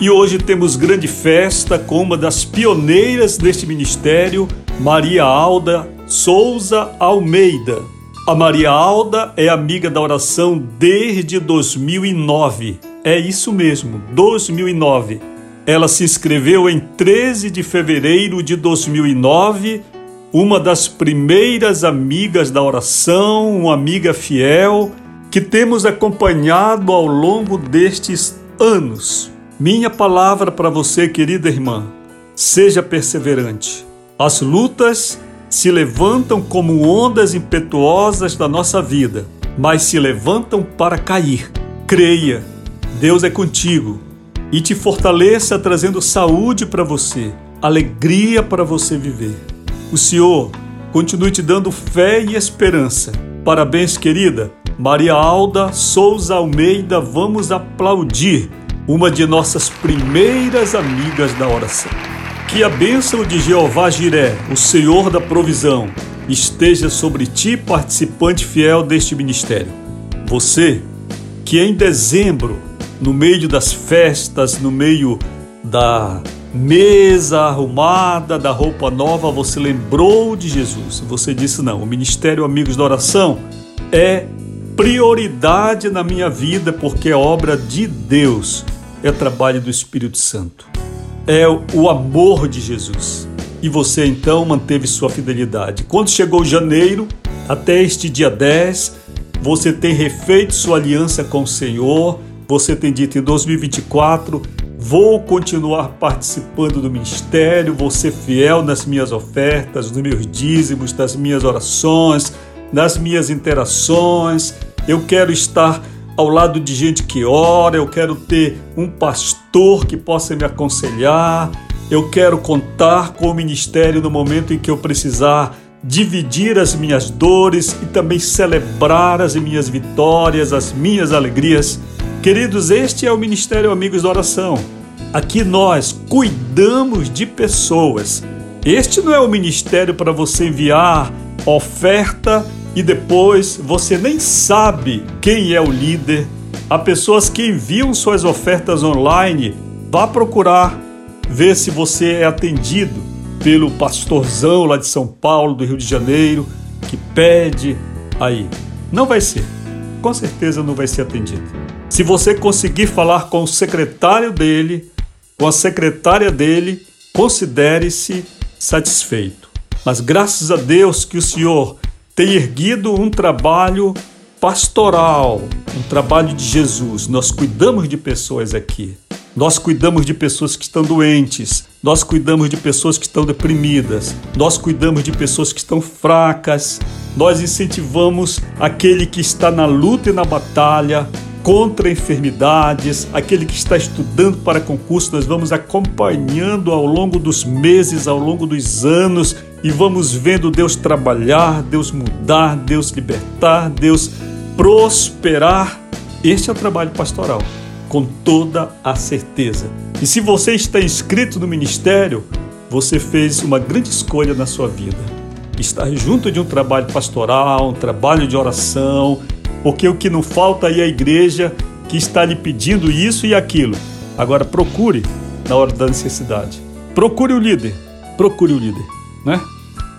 E hoje temos grande festa com uma das pioneiras deste ministério, Maria Alda Souza Almeida. A Maria Alda é amiga da oração desde 2009. É isso mesmo, 2009. Ela se inscreveu em 13 de fevereiro de 2009, uma das primeiras amigas da oração, uma amiga fiel que temos acompanhado ao longo destes anos. Minha palavra para você, querida irmã, seja perseverante. As lutas se levantam como ondas impetuosas da nossa vida, mas se levantam para cair. Creia, Deus é contigo e te fortaleça trazendo saúde para você, alegria para você viver. O Senhor continue te dando fé e esperança. Parabéns, querida. Maria Alda Souza Almeida, vamos aplaudir uma de nossas primeiras amigas da oração. Que a bênção de Jeová Jiré, o Senhor da provisão, esteja sobre ti, participante fiel deste ministério. Você que em dezembro, no meio das festas, no meio da mesa arrumada, da roupa nova, você lembrou de Jesus. Você disse: Não, o Ministério Amigos da Oração é prioridade na minha vida porque é obra de Deus é trabalho do Espírito Santo. É o amor de Jesus. E você então manteve sua fidelidade. Quando chegou janeiro, até este dia 10, você tem refeito sua aliança com o Senhor. Você tem dito em 2024, vou continuar participando do ministério, vou ser fiel nas minhas ofertas, nos meus dízimos, nas minhas orações, nas minhas interações. Eu quero estar ao lado de gente que ora, eu quero ter um pastor que possa me aconselhar, eu quero contar com o ministério no momento em que eu precisar dividir as minhas dores e também celebrar as minhas vitórias, as minhas alegrias. Queridos, este é o Ministério Amigos da Oração. Aqui nós cuidamos de pessoas. Este não é o ministério para você enviar oferta e depois você nem sabe quem é o líder. Há pessoas que enviam suas ofertas online. Vá procurar ver se você é atendido pelo pastorzão lá de São Paulo, do Rio de Janeiro, que pede aí. Não vai ser. Com certeza não vai ser atendido. Se você conseguir falar com o secretário dele, com a secretária dele, considere-se satisfeito. Mas graças a Deus que o Senhor tem erguido um trabalho pastoral, um trabalho de Jesus. Nós cuidamos de pessoas aqui. Nós cuidamos de pessoas que estão doentes, nós cuidamos de pessoas que estão deprimidas, nós cuidamos de pessoas que estão fracas, nós incentivamos aquele que está na luta e na batalha contra enfermidades, aquele que está estudando para concurso, nós vamos acompanhando ao longo dos meses, ao longo dos anos e vamos vendo Deus trabalhar, Deus mudar, Deus libertar, Deus prosperar. Este é o trabalho pastoral, com toda a certeza. E se você está inscrito no ministério, você fez uma grande escolha na sua vida. Estar junto de um trabalho pastoral, um trabalho de oração, porque o que não falta aí é a igreja que está lhe pedindo isso e aquilo. Agora procure na hora da necessidade. Procure o líder. Procure o líder né?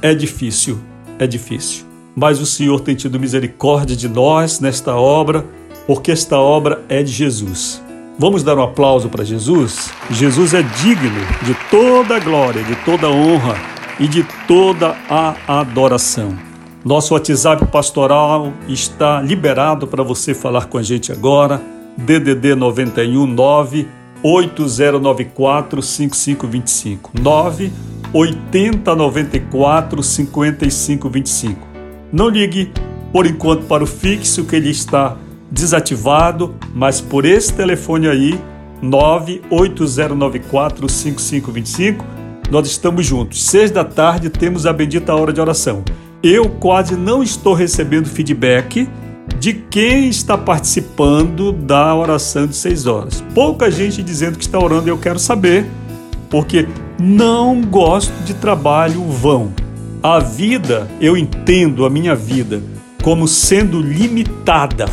É difícil, é difícil. Mas o Senhor tem tido misericórdia de nós nesta obra, porque esta obra é de Jesus. Vamos dar um aplauso para Jesus? Jesus é digno de toda a glória, de toda a honra e de toda a adoração. Nosso WhatsApp pastoral está liberado para você falar com a gente agora. DDD 91 9 8094 5525 9 8094 5525. Não ligue por enquanto para o fixo que ele está desativado, mas por esse telefone aí 980945525. Nós estamos juntos. Seis da tarde temos a bendita hora de oração. Eu quase não estou recebendo feedback de quem está participando da oração de seis horas. Pouca gente dizendo que está orando eu quero saber, porque não gosto de trabalho vão. A vida, eu entendo a minha vida como sendo limitada.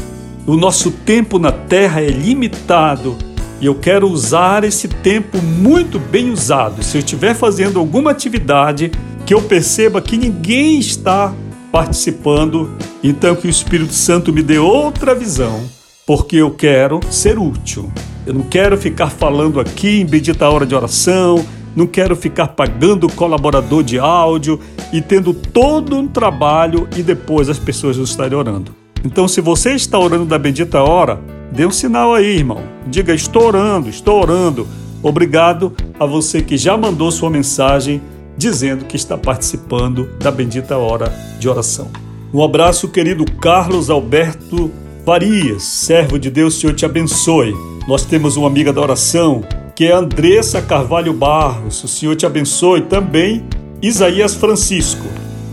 O nosso tempo na terra é limitado e eu quero usar esse tempo muito bem usado. Se eu estiver fazendo alguma atividade que eu perceba que ninguém está participando, então que o Espírito Santo me dê outra visão, porque eu quero ser útil. Eu não quero ficar falando aqui em bendita hora de oração, não quero ficar pagando colaborador de áudio e tendo todo um trabalho e depois as pessoas não estarem orando. Então, se você está orando da bendita hora, dê um sinal aí, irmão. Diga: estou orando, estou orando. Obrigado a você que já mandou sua mensagem dizendo que está participando da bendita hora de oração. Um abraço, querido Carlos Alberto Farias, servo de Deus, Senhor te abençoe. Nós temos uma amiga da oração, que é Andressa Carvalho Barros, o Senhor te abençoe. Também Isaías Francisco,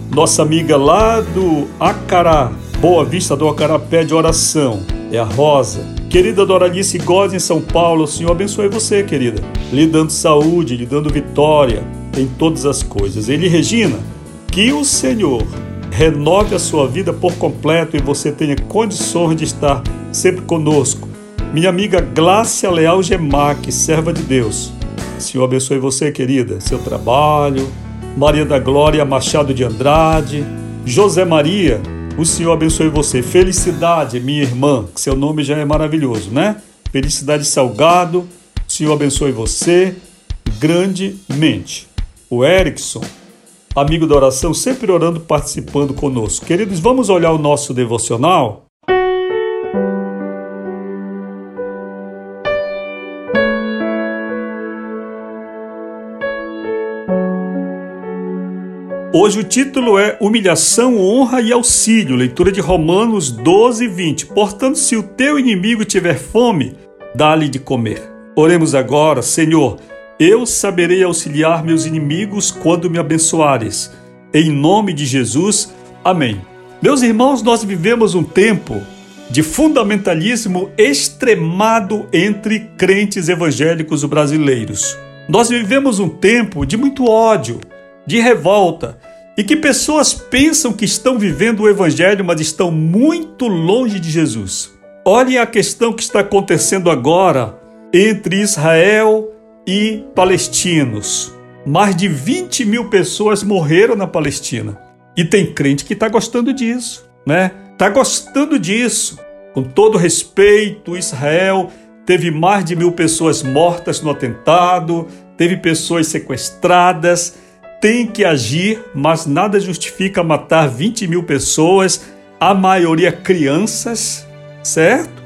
nossa amiga lá do Acará, Boa Vista do Acará, pede oração. É a Rosa. Querida Doralice Góes em São Paulo, o Senhor abençoe você, querida. Lhe dando saúde, lhe dando vitória em todas as coisas. Ele, Regina, que o Senhor renove a sua vida por completo e você tenha condições de estar sempre conosco. Minha amiga Glácia Leal Gemac, serva de Deus. Senhor abençoe você, querida, seu trabalho. Maria da Glória Machado de Andrade. José Maria, o Senhor abençoe você. Felicidade, minha irmã, que seu nome já é maravilhoso, né? Felicidade Salgado, o Senhor abençoe você grandemente. O Erickson, amigo da oração, sempre orando, participando conosco. Queridos, vamos olhar o nosso devocional? Hoje o título é Humilhação, Honra e Auxílio, leitura de Romanos 12, 20. Portanto, se o teu inimigo tiver fome, dá-lhe de comer. Oremos agora, Senhor, eu saberei auxiliar meus inimigos quando me abençoares. Em nome de Jesus, amém. Meus irmãos, nós vivemos um tempo de fundamentalismo extremado entre crentes evangélicos brasileiros. Nós vivemos um tempo de muito ódio, de revolta, e que pessoas pensam que estão vivendo o evangelho, mas estão muito longe de Jesus. Olhem a questão que está acontecendo agora entre Israel e palestinos. Mais de 20 mil pessoas morreram na Palestina. E tem crente que está gostando disso, né? Está gostando disso. Com todo respeito, Israel teve mais de mil pessoas mortas no atentado, teve pessoas sequestradas, tem que agir, mas nada justifica matar 20 mil pessoas, a maioria crianças, certo?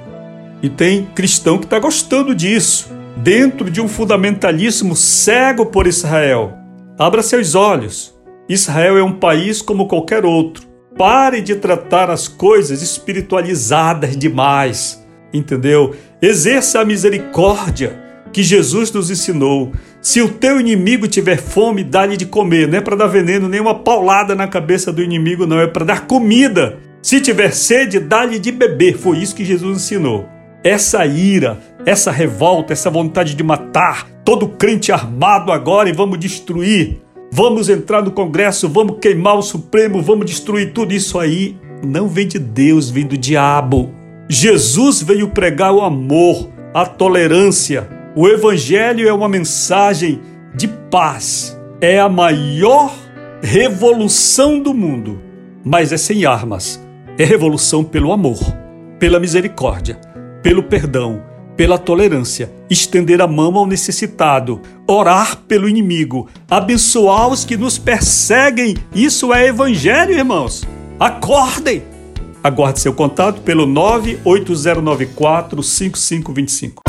E tem cristão que está gostando disso dentro de um fundamentalismo cego por Israel. Abra seus olhos. Israel é um país como qualquer outro. Pare de tratar as coisas espiritualizadas demais, entendeu? Exerça a misericórdia que Jesus nos ensinou. Se o teu inimigo tiver fome, dá-lhe de comer. Não é para dar veneno, nem uma paulada na cabeça do inimigo, não. É para dar comida. Se tiver sede, dá-lhe de beber. Foi isso que Jesus ensinou. Essa ira, essa revolta, essa vontade de matar todo crente armado agora e vamos destruir. Vamos entrar no Congresso, vamos queimar o Supremo, vamos destruir tudo isso aí. Não vem de Deus, vem do diabo. Jesus veio pregar o amor, a tolerância. O Evangelho é uma mensagem de paz. É a maior revolução do mundo, mas é sem armas. É revolução pelo amor, pela misericórdia pelo perdão, pela tolerância, estender a mão ao necessitado, orar pelo inimigo, abençoar os que nos perseguem. Isso é evangelho, irmãos. Acordem! Aguarde seu contato pelo 98094 5525.